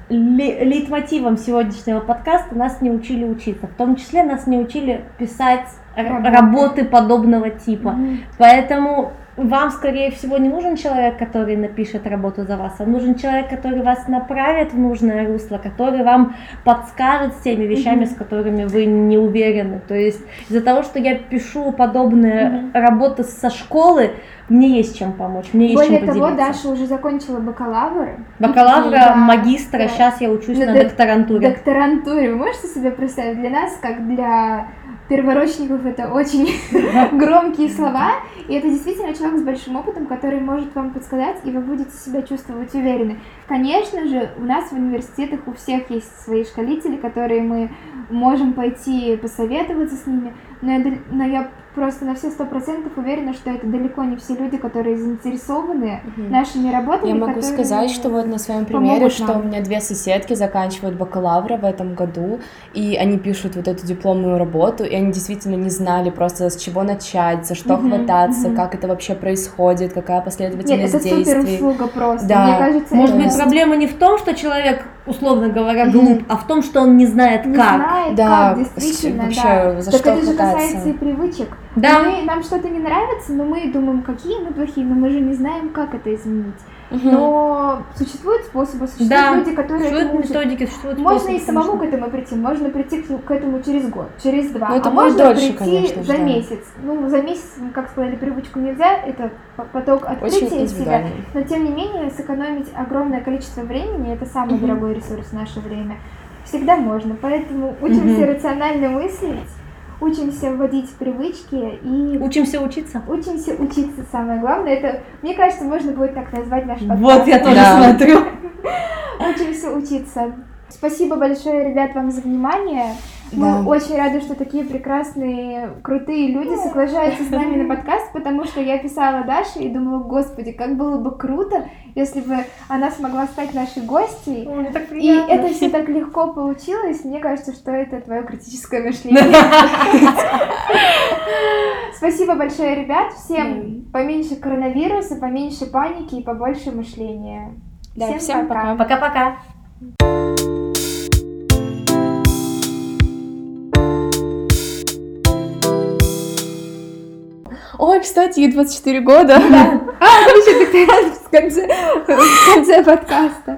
лейтмотивом сегодняшнего подкаста. Нас не учили учиться. В том числе нас не учили писать Работы. работы подобного типа. Поэтому вам, скорее всего, не нужен человек, который напишет работу за вас, а нужен человек, который вас направит в нужное русло, который вам подскажет с теми вещами, Мгм. с которыми вы не уверены. То есть из-за того, что я пишу подобные Мгм. работы со школы, мне есть чем помочь, мне есть Более чем того, поделиться. Даша уже закончила бакалавр. Бакалавра, Да, магистра, да. сейчас я учусь На на док- докторантуре. докторантуре. Вы можете себе представить? Для нас, как для перворочников, это очень громкие слова. И это действительно человек с большим опытом, который может вам подсказать, и вы будете себя чувствовать уверенно. Конечно же, у нас в университетах у всех есть свои шкалители, которые мы можем пойти посоветоваться с ними, но я, но я просто на все сто процентов уверена, что это далеко не все люди, которые заинтересованы Мгм. нашими работами. Я могу сказать, что вот на своем примере, что нам. у меня две соседки заканчивают бакалавра в этом году, и они пишут вот эту дипломную работу, и они действительно не знали просто с чего начать, за что Мгм, хвататься, мгм. как это вообще происходит, какая Нет, последовательность это супер действий. услуга просто. Да. Мне кажется, Может это быть, проблема не в том, что человек, условно говоря, глуп, а в том, что он не знает не как. знает, Да, как действительно, вообще, да. за так что это же касается и привычек. Да. Мы, нам что-то не нравится, но мы думаем, какие мы плохие, но мы же не знаем, как это изменить. Мгм. Но существуют способы, существуют Да, люди, которые Существуют этому учат. методики, существуют Можно способы, и самому конечно. к этому прийти, можно прийти к, этому через год, через два, Ну, это а можно дольше, прийти конечно за да. месяц. Ну, за месяц, как сказали, привычку нельзя, это по- поток открытия Очень себя. Но тем не менее, сэкономить огромное количество времени это самый Мгм. дорогой ресурс в наше время. Всегда можно. Поэтому учимся Мгм. рационально мыслить, учимся вводить привычки и Учимся учиться. учимся учиться. Самое главное, это, мне кажется, можно будет так назвать наш подкаст. Вот я тоже Да. смотрю. Учимся учиться. Спасибо большое, ребят, вам за внимание. Да. Мы очень рады, что такие прекрасные, крутые люди соглашаются с нами на подкаст, потому что я писала Даше и думала, господи, как было бы круто, если бы она смогла стать нашей гостьей. Мне так И это все так легко получилось. Мне кажется, что это твое критическое мышление. Спасибо большое, ребят. Всем поменьше коронавируса, поменьше паники и побольше мышления. Да, всем пока. Пока-пока. Ой, кстати, ей 24 года. А, еще докторат в конце, в конце подкаста.